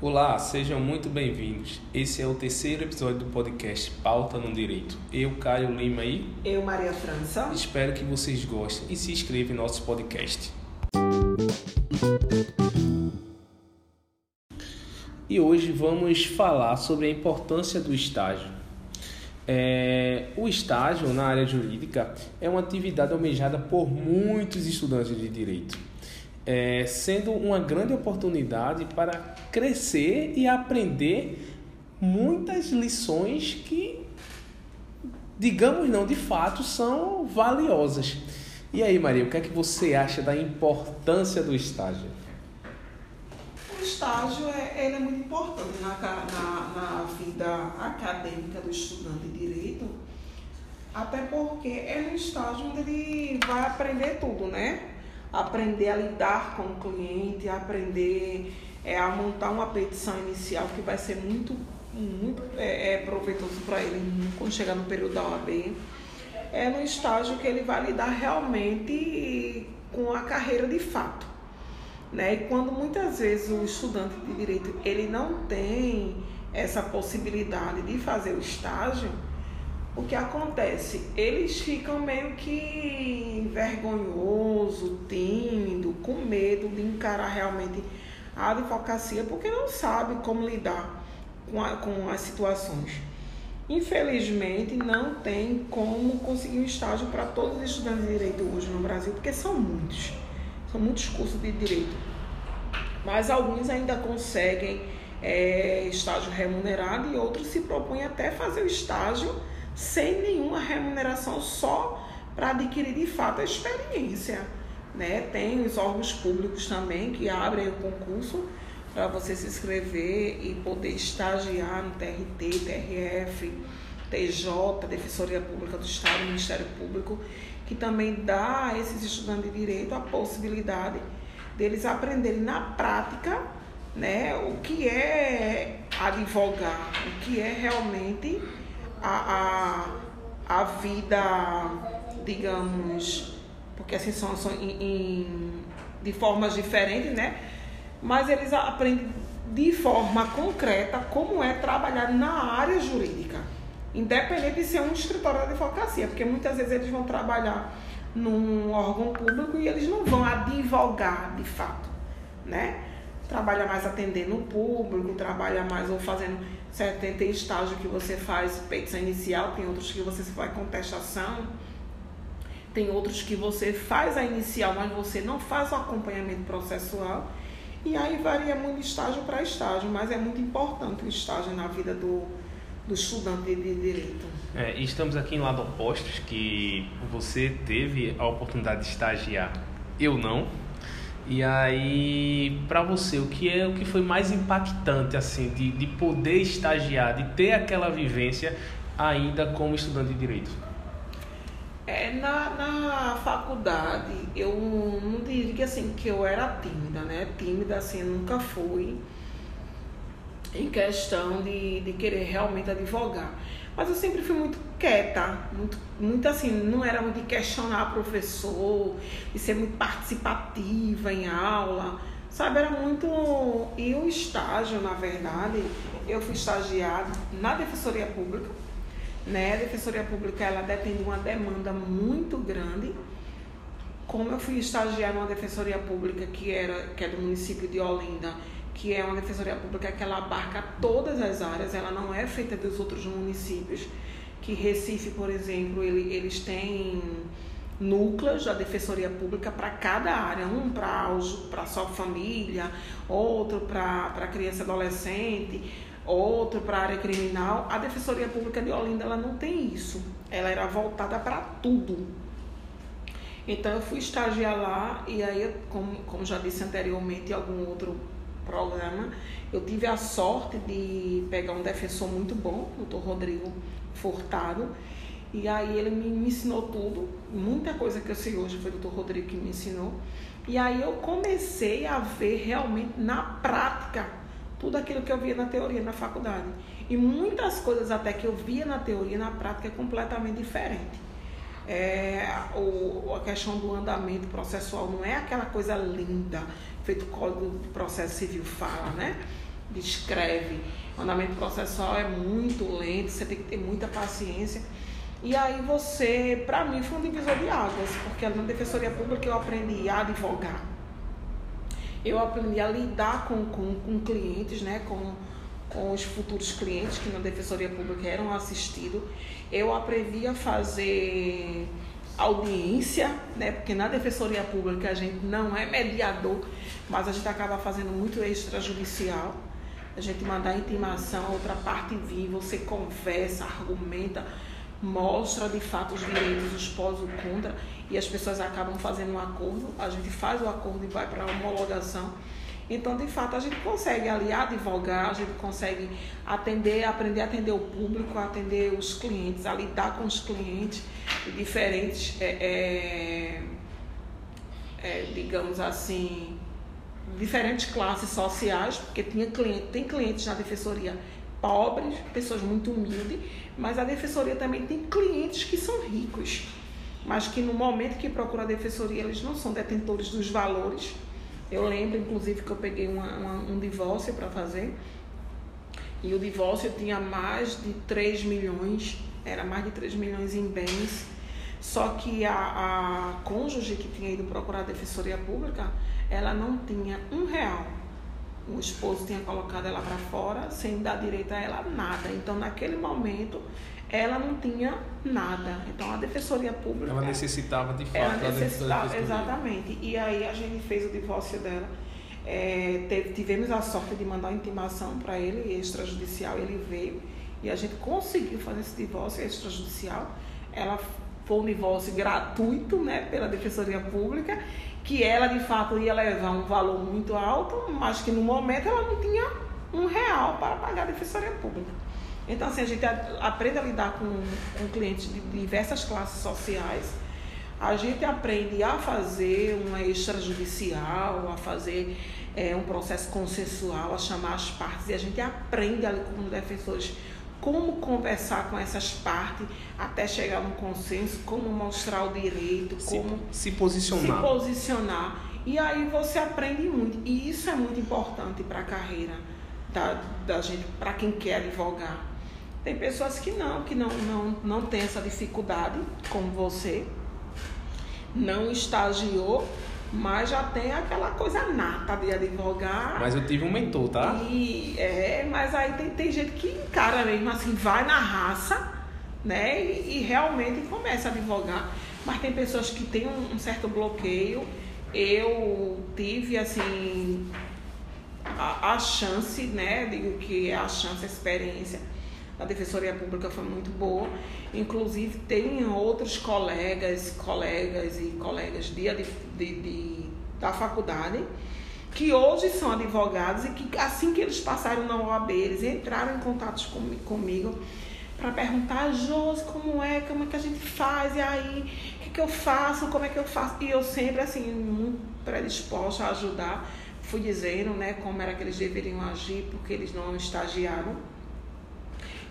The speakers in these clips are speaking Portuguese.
Olá, sejam muito bem-vindos. Esse é o terceiro episódio do podcast Pauta no Direito. Eu, Caio Lima e eu, Maria França. Espero que vocês gostem e se inscrevam em nosso podcast. E hoje vamos falar sobre a importância do estágio. É, o estágio na área jurídica é uma atividade almejada por muitos estudantes de direito é, sendo uma grande oportunidade para crescer e aprender muitas lições que, digamos não, de fato são valiosas. E aí, Maria, o que é que você acha da importância do estágio? O estágio é, ele é muito importante na, na, na vida acadêmica do estudante de direito, até porque é no estágio onde ele vai aprender tudo, né? Aprender a lidar com o cliente, aprender é, a montar uma petição inicial que vai ser muito, muito é, é proveitoso para ele quando chegar no período da OAB. É no estágio que ele vai lidar realmente com a carreira de fato. Né? E quando muitas vezes o estudante de direito ele não tem essa possibilidade de fazer o estágio, o que acontece? Eles ficam meio que vergonhoso, tímido, com medo de encarar realmente a advocacia, porque não sabe como lidar com, a, com as situações. Infelizmente, não tem como conseguir um estágio para todos os estudantes de direito hoje no Brasil, porque são muitos. São muitos cursos de direito. Mas alguns ainda conseguem é, estágio remunerado e outros se propõem até fazer o estágio sem nenhuma remuneração, só para adquirir de fato a experiência. Né? Tem os órgãos públicos também que abrem o concurso para você se inscrever e poder estagiar no TRT, TRF, TJ, Defensoria Pública do Estado, Ministério Público, que também dá a esses estudantes de direito a possibilidade deles aprenderem na prática né, o que é advogar, o que é realmente a, a, a vida, digamos, porque assim são, são em, em, de formas diferentes, né? Mas eles aprendem de forma concreta como é trabalhar na área jurídica, independente de ser um escritório de advocacia, porque muitas vezes eles vão trabalhar num órgão público e eles não vão advogar de fato, né? Trabalha mais atendendo o público, trabalha mais ou fazendo certo? Tem estágio que você faz petição inicial, tem outros que você faz contestação, tem outros que você faz a inicial, mas você não faz o acompanhamento processual. E aí varia muito de estágio para estágio, mas é muito importante o estágio na vida do, do estudante de direito. É, estamos aqui em lado opostos, que você teve a oportunidade de estagiar, eu não, e aí, para você, o que é o que foi mais impactante assim de, de poder estagiar, de ter aquela vivência ainda como estudante de direito? É, na, na faculdade, eu não diria assim que eu era tímida, né? Tímida assim, nunca fui em questão de, de querer realmente advogar. Mas eu sempre fui muito quieta, muito, muito assim, não era muito de questionar professor, de ser muito participativa em aula, sabe? Era muito. E o estágio, na verdade, eu fui estagiada na Defensoria Pública, né? A Defensoria Pública ela depende de uma demanda muito grande. Como eu fui estagiar numa Defensoria Pública que, era, que é do município de Olinda, que é uma defensoria pública que ela abarca todas as áreas, ela não é feita dos outros municípios. Que Recife, por exemplo, ele, eles têm núcleos da defensoria pública para cada área, um para só família, outro para criança e adolescente, outro para área criminal. A defensoria pública de Olinda ela não tem isso. Ela era voltada para tudo. Então eu fui estagiar lá e aí, como, como já disse anteriormente, algum outro programa. Eu tive a sorte de pegar um defensor muito bom, o doutor Rodrigo Furtado. E aí ele me, me ensinou tudo, muita coisa que eu sei hoje foi o doutor Rodrigo que me ensinou. E aí eu comecei a ver realmente na prática tudo aquilo que eu via na teoria na faculdade. E muitas coisas até que eu via na teoria, na prática é completamente diferente. É, o, a questão do andamento processual não é aquela coisa linda, feito o Código de Processo Civil fala, né? Descreve. O andamento processual é muito lento, você tem que ter muita paciência. E aí você, para mim, foi um divisor de águas, porque na Defensoria Pública eu aprendi a advogar. Eu aprendi a lidar com, com, com clientes, né? Com, com os futuros clientes que na Defensoria Pública eram assistidos. Eu aprendi a fazer audiência, né? Porque na Defensoria Pública a gente não é mediador, mas a gente acaba fazendo muito extrajudicial. A gente manda a intimação, a outra parte vir, você conversa, argumenta, mostra de fato os direitos, os pós o contra, e as pessoas acabam fazendo um acordo. A gente faz o acordo e vai para a homologação então, de fato, a gente consegue ali advogar, a gente consegue atender, aprender a atender o público, atender os clientes, a lidar com os clientes de diferentes, é, é, é, digamos assim, diferentes classes sociais, porque tinha cliente, tem clientes na defensoria pobres, pessoas muito humildes, mas a defensoria também tem clientes que são ricos, mas que no momento que procuram a defensoria eles não são detentores dos valores eu lembro, inclusive, que eu peguei uma, uma, um divórcio para fazer. E o divórcio tinha mais de 3 milhões, era mais de 3 milhões em bens. Só que a, a cônjuge que tinha ido procurar a defensoria pública, ela não tinha um real. O esposo tinha colocado ela para fora sem dar direito a ela nada. Então, naquele momento, ela não tinha nada. Então a defensoria pública. Ela necessitava de fato. Ela necessitava, exatamente. E aí a gente fez o divórcio dela. É, teve, tivemos a sorte de mandar uma intimação para ele, extrajudicial, ele veio e a gente conseguiu fazer esse divórcio extrajudicial. Ela foi um divórcio gratuito, né, pela Defensoria Pública, que ela de fato ia levar um valor muito alto, mas que no momento ela não tinha um real para pagar a Defensoria Pública. Então, assim, a gente aprende a lidar com, com clientes de diversas classes sociais. A gente aprende a fazer uma extrajudicial, a fazer é, um processo consensual, a chamar as partes. E a gente aprende ali como defensores como conversar com essas partes até chegar num consenso, como mostrar o direito, se, como se posicionar. Se posicionar. E aí você aprende muito. E isso é muito importante para a carreira da, da gente, para quem quer advogar tem pessoas que não, que não, não, não tem essa dificuldade, como você, não estagiou, mas já tem aquela coisa nata de advogar. Mas eu tive um mentor, tá? E, é, mas aí tem, tem gente que encara mesmo assim, vai na raça, né? E, e realmente começa a advogar. Mas tem pessoas que têm um, um certo bloqueio. Eu tive, assim, a, a chance, né? Digo que é a chance, a experiência a Defensoria Pública foi muito boa. Inclusive, tem outros colegas, colegas e colegas de, de, de, da faculdade que hoje são advogados e que assim que eles passaram na OAB, eles entraram em contato com, comigo para perguntar, Josi, como é, como é que a gente faz, e aí, o que, que eu faço, como é que eu faço? E eu sempre, assim, muito predisposta a ajudar, fui dizendo, né, como era que eles deveriam agir, porque eles não estagiaram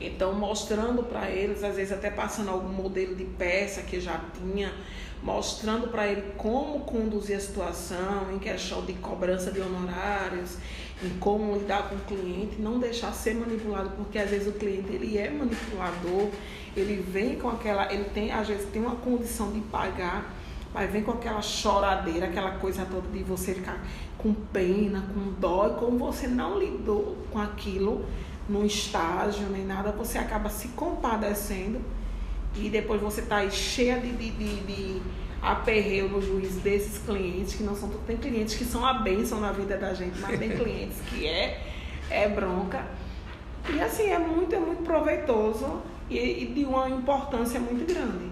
então, mostrando para eles, às vezes até passando algum modelo de peça que já tinha, mostrando para ele como conduzir a situação em questão de cobrança de honorários, em como lidar com o cliente, não deixar ser manipulado, porque às vezes o cliente ele é manipulador, ele vem com aquela, ele tem às vezes tem uma condição de pagar, mas vem com aquela choradeira, aquela coisa toda de você ficar com pena, com dó, e como você não lidou com aquilo, num estágio nem nada, você acaba se compadecendo e depois você está aí cheia de, de, de, de aperreio no juiz desses clientes, que não são tem clientes que são a bênção na vida da gente, mas tem clientes que é, é bronca. E assim, é muito, é muito proveitoso e, e de uma importância muito grande.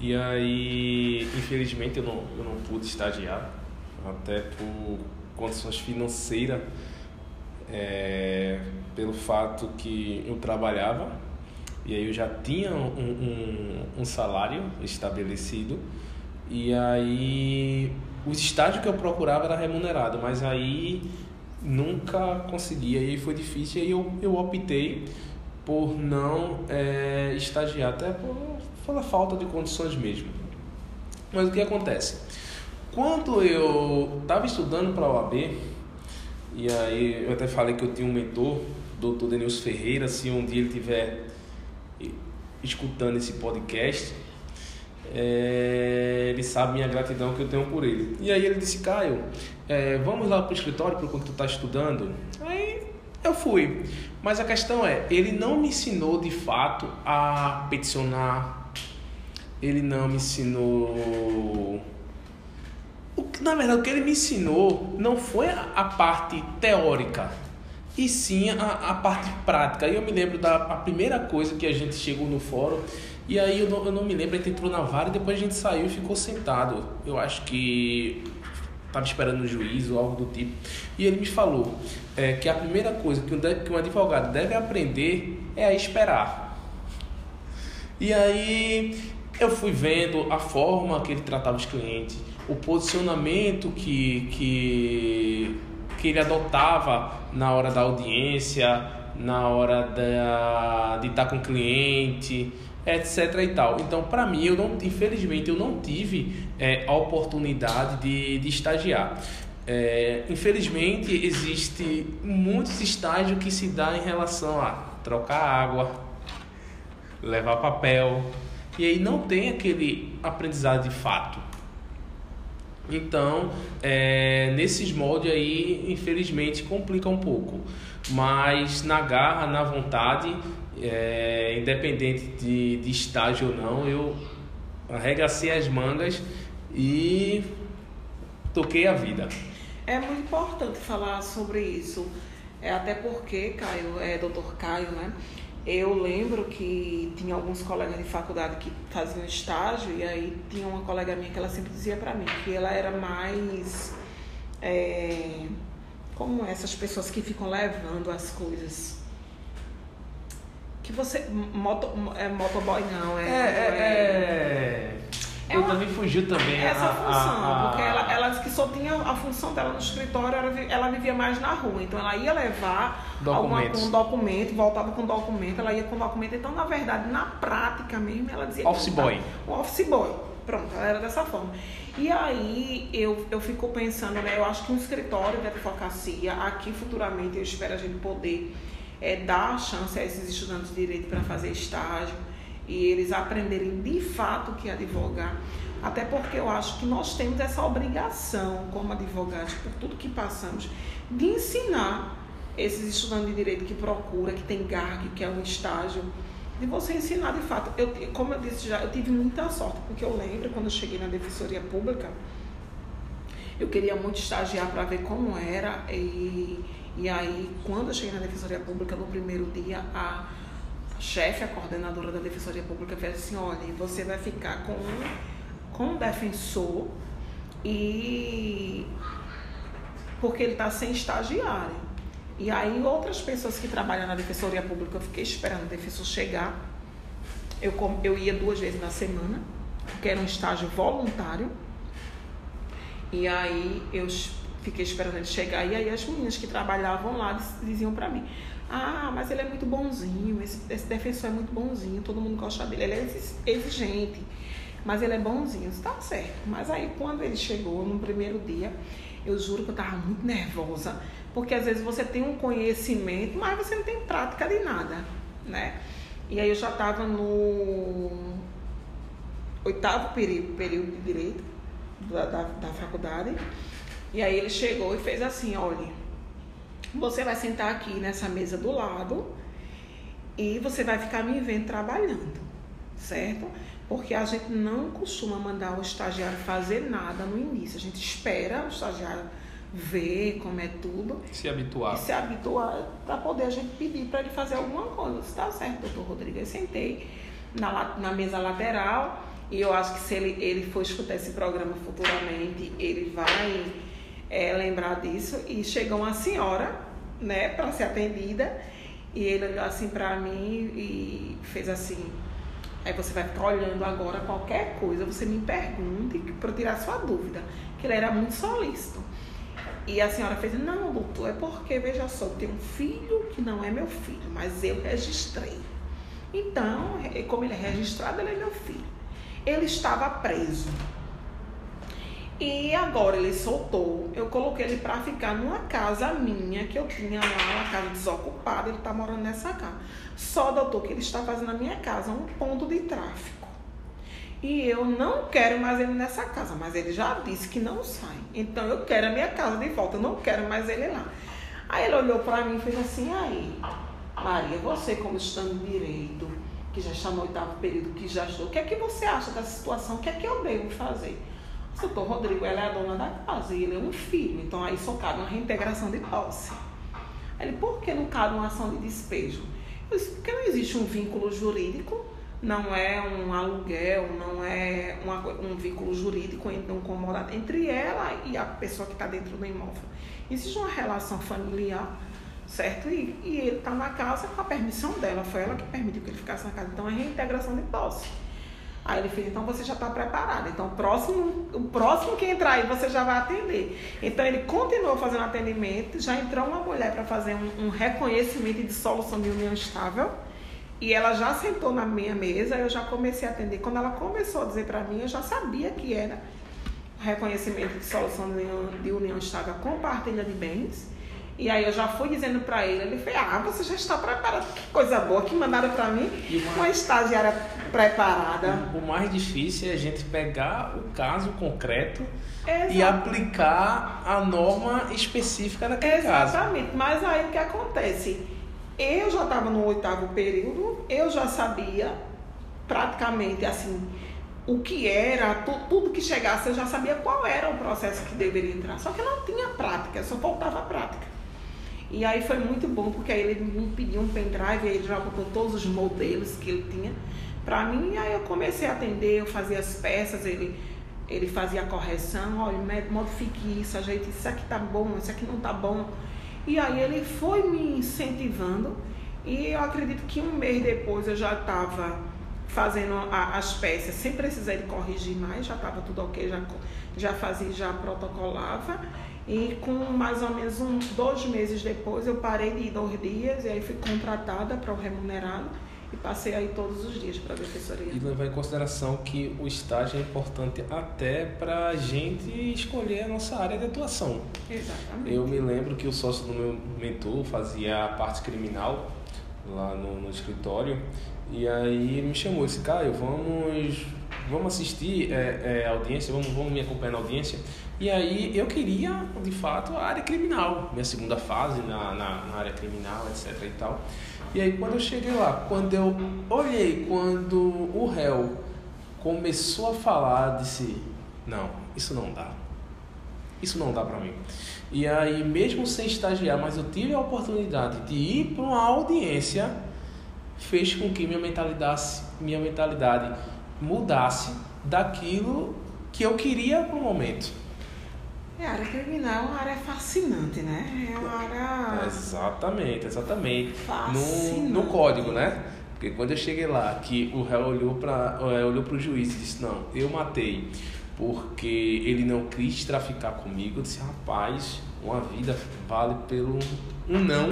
E aí, infelizmente, eu não, eu não pude estagiar, até por condições financeiras é, pelo fato que eu trabalhava e aí eu já tinha um, um, um salário estabelecido e aí o estágio que eu procurava era remunerado, mas aí nunca conseguia e foi difícil e aí eu, eu optei por não é, estagiar, até por pela falta de condições mesmo. Mas o que acontece? Quando eu estava estudando para a OAB, e aí eu até falei que eu tinha um mentor, doutor Denilson Ferreira, se um dia ele estiver escutando esse podcast, é, ele sabe minha gratidão que eu tenho por ele. E aí ele disse, Caio, é, vamos lá para o escritório para quando tu está estudando? Aí eu fui. Mas a questão é, ele não me ensinou de fato a peticionar, ele não me ensinou o na verdade, o que ele me ensinou não foi a, a parte teórica, e sim a, a parte prática. E eu me lembro da a primeira coisa que a gente chegou no fórum, e aí eu não, eu não me lembro, a gente entrou na vara e depois a gente saiu e ficou sentado. Eu acho que estava esperando o juiz ou algo do tipo. E ele me falou é, que a primeira coisa que um, que um advogado deve aprender é a esperar. E aí eu fui vendo a forma que ele tratava os clientes, o posicionamento que, que, que ele adotava na hora da audiência, na hora da, de estar com o cliente, etc e tal. Então, para mim, eu não, infelizmente, eu não tive é, a oportunidade de, de estagiar. É, infelizmente, existe muitos estágios que se dá em relação a trocar água, levar papel, e aí não tem aquele aprendizado de fato. Então, é, nesses moldes aí, infelizmente, complica um pouco. Mas na garra, na vontade, é, independente de, de estágio ou não, eu arregacei as mangas e toquei a vida. É muito importante falar sobre isso. É até porque, Caio, é doutor Caio, né? Eu lembro que tinha alguns colegas de faculdade que faziam estágio e aí tinha uma colega minha que ela sempre dizia para mim que ela era mais é, como essas pessoas que ficam levando as coisas. Que você moto é motoboy não é, é, é, é é uma, me fugiu também. Essa a, função, a, a, porque ela, ela disse que só tinha a função dela no escritório, ela, ela vivia mais na rua. Então ela ia levar alguma, um documento, voltava com documento, ela ia com documento. Então, na verdade, na prática mesmo, ela dizia. Office boy. Office boy. Pronto, ela era dessa forma. E aí eu, eu fico pensando, né? Eu acho que um escritório de advocacia, aqui futuramente eu espero a gente poder é, dar chance a esses estudantes de direito para fazer estágio e eles aprenderem de fato que advogar. Até porque eu acho que nós temos essa obrigação, como advogados, por tudo que passamos, de ensinar esses estudantes de direito que procura, que tem GARG, que é um estágio, de você ensinar de fato. Eu, como eu disse já, eu tive muita sorte, porque eu lembro quando eu cheguei na Defensoria Pública, eu queria muito estagiar para ver como era, e, e aí, quando eu cheguei na Defensoria Pública, no primeiro dia, a chefe, a coordenadora da Defensoria Pública, fez assim, olha, você vai ficar com, com o defensor e porque ele está sem estagiário. E aí outras pessoas que trabalham na Defensoria Pública, eu fiquei esperando o defensor chegar. Eu, eu ia duas vezes na semana, porque era um estágio voluntário. E aí eu fiquei esperando ele chegar. E aí as meninas que trabalhavam lá diziam para mim, ah, mas ele é muito bonzinho, esse, esse defensor é muito bonzinho, todo mundo gosta dele. Ele é exigente, mas ele é bonzinho. Está certo. Mas aí quando ele chegou no primeiro dia, eu juro que eu estava muito nervosa. Porque às vezes você tem um conhecimento, mas você não tem prática de nada, né? E aí eu já estava no oitavo período, período de direito da, da, da faculdade. E aí ele chegou e fez assim, olha você vai sentar aqui nessa mesa do lado e você vai ficar me vendo trabalhando, certo? Porque a gente não costuma mandar o estagiário fazer nada no início. A gente espera o estagiário ver como é tudo. Se habituar. E se habituar para poder a gente pedir para ele fazer alguma coisa. Está certo, doutor Rodrigo. Eu sentei na, na mesa lateral e eu acho que se ele, ele for escutar esse programa futuramente, ele vai é, lembrar disso. E chegou uma senhora, né, para ser atendida, e ele olhou assim para mim e fez assim. Aí você vai ficar olhando agora qualquer coisa, você me pergunte para tirar sua dúvida, que ele era muito solícito. E a senhora fez, não, doutor, é porque, veja só, eu tenho um filho que não é meu filho, mas eu registrei. Então, como ele é registrado, ele é meu filho. Ele estava preso. E agora ele soltou. Eu coloquei ele para ficar numa casa minha que eu tinha lá, uma casa desocupada. Ele está morando nessa casa. Só, doutor, que ele está fazendo na minha casa um ponto de tráfico. E eu não quero mais ele nessa casa, mas ele já disse que não sai. Então eu quero a minha casa de volta, eu não quero mais ele lá. Aí ele olhou para mim e fez assim: aí, Maria, você como estando direito, que já está no oitavo período, que já estou, o que é que você acha dessa situação? O que é que eu devo fazer? O doutor Rodrigo, ela é a dona da casa e ele é um filho, então aí só cabe uma reintegração de posse. Aí ele, por que não cabe uma ação de despejo? Eu disse, porque não existe um vínculo jurídico, não é um aluguel, não é uma, um vínculo jurídico um comodado entre ela e a pessoa que está dentro do imóvel. Existe uma relação familiar certo? E, e ele está na casa com a permissão dela, foi ela que permitiu que ele ficasse na casa. Então é reintegração de posse. Aí ele fez, então você já está preparado. Então o próximo, o próximo que entrar aí você já vai atender. Então ele continuou fazendo atendimento, já entrou uma mulher para fazer um, um, reconhecimento de solução de união estável. E ela já sentou na minha mesa, eu já comecei a atender. Quando ela começou a dizer para mim, eu já sabia que era reconhecimento de solução de união, de união estável com partilha de bens. E aí eu já fui dizendo para ele, ele fez, ah, você já está preparado, que coisa boa que mandaram para mim, uma... uma estagiária preparada. O, mais difícil é a gente pegar o caso concreto Exato. e aplicar a norma específica naquele Exatamente. caso. Exatamente, mas aí o que acontece? Eu já estava no oitavo período, eu já sabia praticamente assim o que era, tudo que chegasse, eu já sabia qual era o processo que deveria entrar. Só que não tinha prática, só faltava prática. E aí foi muito bom, porque aí ele me pediu um pendrive, aí ele já botou todos os modelos que ele tinha para mim. E aí eu comecei a atender, eu fazia as peças, ele, ele fazia a correção, olha, modifique isso, ajeite isso aqui tá bom, isso aqui não tá bom. E aí ele foi me incentivando e eu acredito que um mês depois eu já estava fazendo a, as peças sem precisar de corrigir mais, já estava tudo ok, já, já fazia, já protocolava. E com mais ou menos um, dois meses depois, eu parei de ir dois dias e aí fui contratada para o remunerado e passei aí todos os dias para a defensoria. E levar em consideração que o estágio é importante até para a gente escolher a nossa área de atuação. Exatamente. Eu me lembro que o sócio do meu mentor fazia a parte criminal lá no, no escritório e aí me chamou e disse, Caio, vamos, vamos assistir é, é, audiência, vamos, vamos me acompanhar na audiência. E aí eu queria, de fato, a área criminal, minha segunda fase na, na, na, área criminal, etc e tal. E aí quando eu cheguei lá, quando eu olhei, quando o réu começou a falar, disse, não, isso não dá. Isso não dá para mim. E aí, mesmo sem estagiar, mas eu tive a oportunidade de ir para uma audiência, fez com que minha mentalidade, minha mentalidade mudasse daquilo que eu queria para o momento. É, a área criminal é uma área fascinante, né? É uma área. Exatamente, exatamente. No, no código, né? Porque quando eu cheguei lá, que o réu olhou para é, olhou o juiz e disse: Não, eu matei porque ele não quis traficar comigo. Eu disse: Rapaz, uma vida vale pelo um não.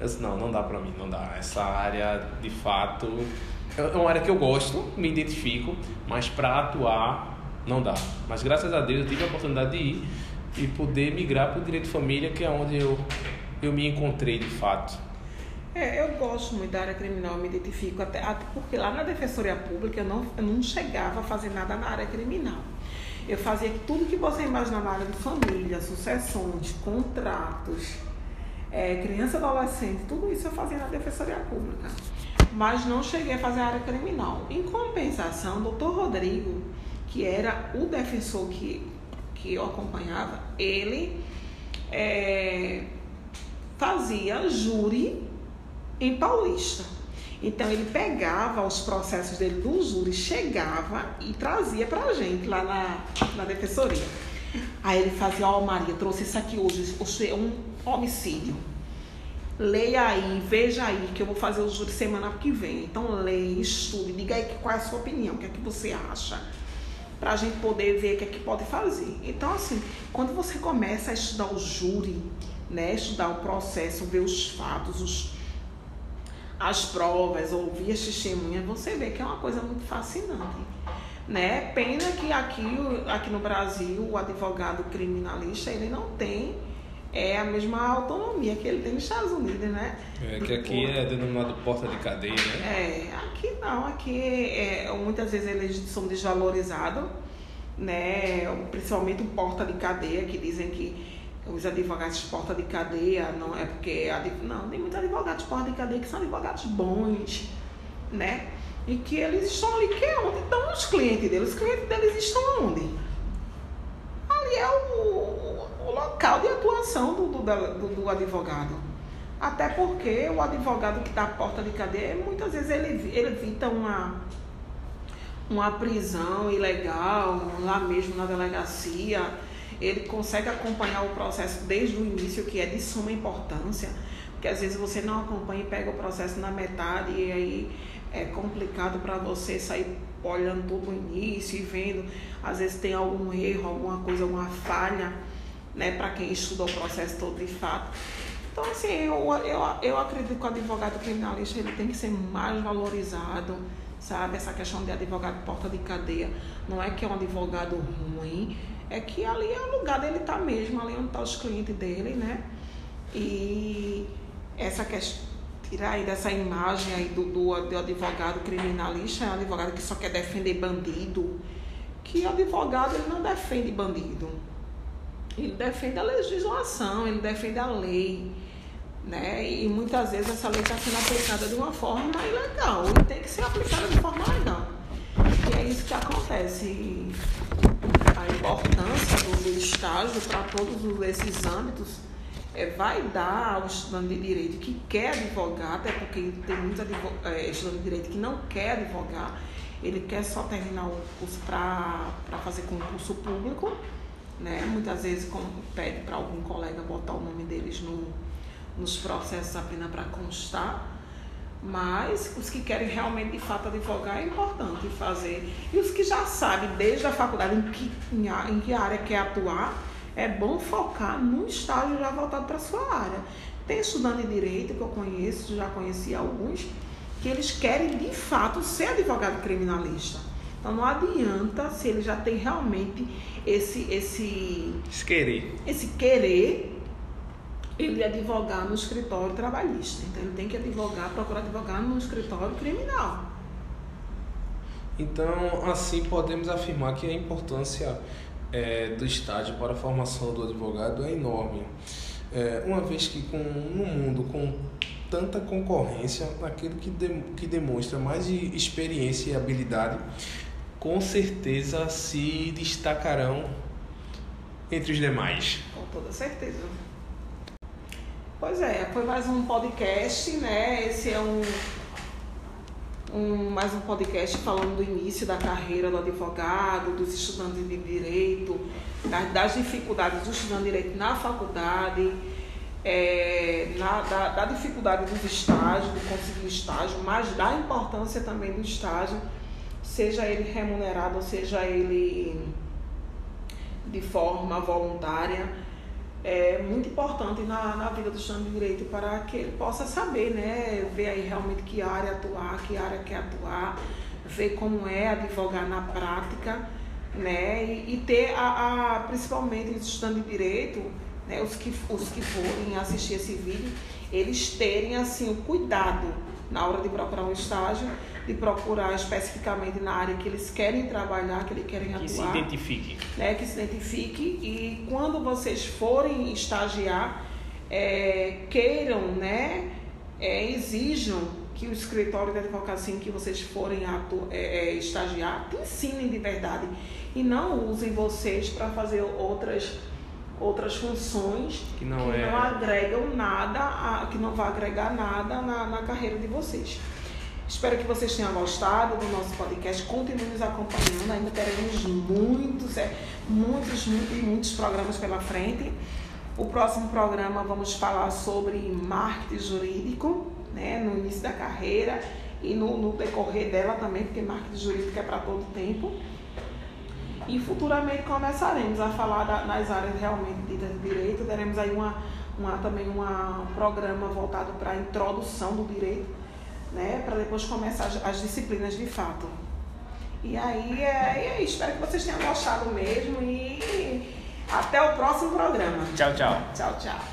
Eu disse: Não, não dá para mim, não dá. Essa área, de fato, é uma área que eu gosto, me identifico, mas para atuar não dá. Mas graças a Deus eu tive a oportunidade de ir e poder migrar para o direito de família, que é onde eu, eu me encontrei de fato. É, eu gosto muito da área criminal, me identifico, até, até porque lá na Defensoria Pública eu não, eu não chegava a fazer nada na área criminal. Eu fazia tudo que você imaginar na área de família, sucessões, contratos, é, criança e adolescente, tudo isso eu fazia na Defensoria Pública. Mas não cheguei a fazer a área criminal. Em compensação, o doutor Rodrigo, que era o defensor que que eu acompanhava, ele é, fazia júri em Paulista. Então ele pegava os processos dele do júri, chegava e trazia pra gente lá na, na defensoria. Aí ele fazia, ó oh, Maria, trouxe isso aqui hoje, hoje é um homicídio. Leia aí, veja aí, que eu vou fazer o júri semana que vem. Então leia, estude, diga aí qual é a sua opinião, o que é que você acha para a gente poder ver o que é que pode fazer. Então, assim, quando você começa a estudar o júri, né, estudar o processo, ver os fatos, os, as provas, ouvir as testemunhas, você vê que é uma coisa muito fascinante. Né? Pena que aqui, aqui no Brasil o advogado criminalista ele não tem é a mesma autonomia que ele tem nos Estados Unidos, né? É que aqui é denominado porta de cadeia, né? É, aqui não, aqui é, muitas vezes eles são desvalorizados, né? Principalmente o porta de cadeia, que dizem que os advogados de porta de cadeia não é porque não, tem muitos advogados de porta de cadeia que são advogados bons, né? E que eles estão ali, que é onde estão os clientes deles. Os clientes deles estão onde? Ali é o, o local de atuação do, do, do, do advogado. Até porque o advogado que está à porta de cadeia, muitas vezes ele, ele evita uma, uma prisão ilegal, lá mesmo na delegacia. Ele consegue acompanhar o processo desde o início, que é de suma importância, porque às vezes você não acompanha e pega o processo na metade e aí é complicado para você sair olhando todo o início e vendo, às vezes tem algum erro, alguma coisa, alguma falha, né, para quem estuda o processo todo de fato. Então, assim, eu, eu, eu acredito que o advogado criminalista ele tem que ser mais valorizado, sabe? Essa questão de advogado porta de cadeia. Não é que é um advogado ruim, é que ali é o lugar dele tá mesmo, ali onde estão tá os clientes dele, né? E essa questão tirar aí dessa imagem aí do, do, do advogado criminalista, é um advogado que só quer defender bandido, que advogado ele não defende bandido. Ele defende a legislação, ele defende a lei. Né? E muitas vezes essa lei está sendo aplicada de uma forma ilegal e tem que ser aplicada de forma legal. E é isso que acontece. A importância do, do estágio para todos esses âmbitos é, vai dar ao estudante de direito que quer advogar, até porque tem muitos é, estudantes de direito que não quer advogar, ele quer só terminar o curso para fazer concurso público, né? muitas vezes como, pede para algum colega botar o nome deles no, nos processos apenas para constar, mas os que querem realmente de fato advogar é importante fazer. E os que já sabem desde a faculdade em que, em, que área quer atuar, é bom focar no estágio já voltado para a sua área. Tem estudante de direito que eu conheço, já conheci alguns, que eles querem de fato ser advogado criminalista. Então não adianta se ele já tem realmente esse esse esse querer, esse querer ele advogar no escritório trabalhista. Então ele tem que advogar, procurar advogar no escritório criminal. Então, assim podemos afirmar que a importância é, do estágio para a formação do advogado é enorme. É, uma vez que com, no mundo com tanta concorrência, aquele que, de, que demonstra mais experiência e habilidade, com certeza se destacarão entre os demais. Com toda certeza. Pois é, foi mais um podcast, né? Esse é um um, mais um podcast falando do início da carreira do advogado, dos estudantes de direito, das, das dificuldades do estudante de direito na faculdade, é, na, da, da, dificuldade dos estágios, de conseguir estágio, mas da importância também do estágio, seja ele remunerado, seja ele de forma voluntária é muito importante na, na vida do estudante de direito para que ele possa saber, né, ver aí realmente que área atuar, que área quer atuar, ver como é advogar na prática, né, e, e ter a, a, principalmente os estudantes de direito, né, os que os que forem assistir esse vídeo, eles terem assim o cuidado na hora de procurar um estágio de procurar especificamente na área que eles querem trabalhar, que eles querem que atuar. Que se identifique. Né, que se identifique e quando vocês forem estagiar, é, queiram, né, é, exijam que o escritório de advocacia em que vocês forem é, é estagiar te ensinem de verdade e não usem vocês para fazer outras outras funções que não, que é... não agregam nada, a, que não vai agregar nada na, na carreira de vocês. Espero que vocês tenham gostado do nosso podcast. Continue nos acompanhando. Ainda teremos muitos, é, muitos, muitos, muitos programas pela frente. O próximo programa vamos falar sobre marketing jurídico, né, no início da carreira e no, no decorrer dela também, porque marketing jurídico é para todo tempo. E futuramente começaremos a falar da, nas áreas realmente de direito. Teremos aí uma, uma, também uma, um programa voltado para a introdução do direito né? Para depois começar as, as, disciplinas de fato. E aí, é, é, espero que vocês tenham gostado mesmo e até o próximo programa. Tchau, tchau. Tchau, tchau.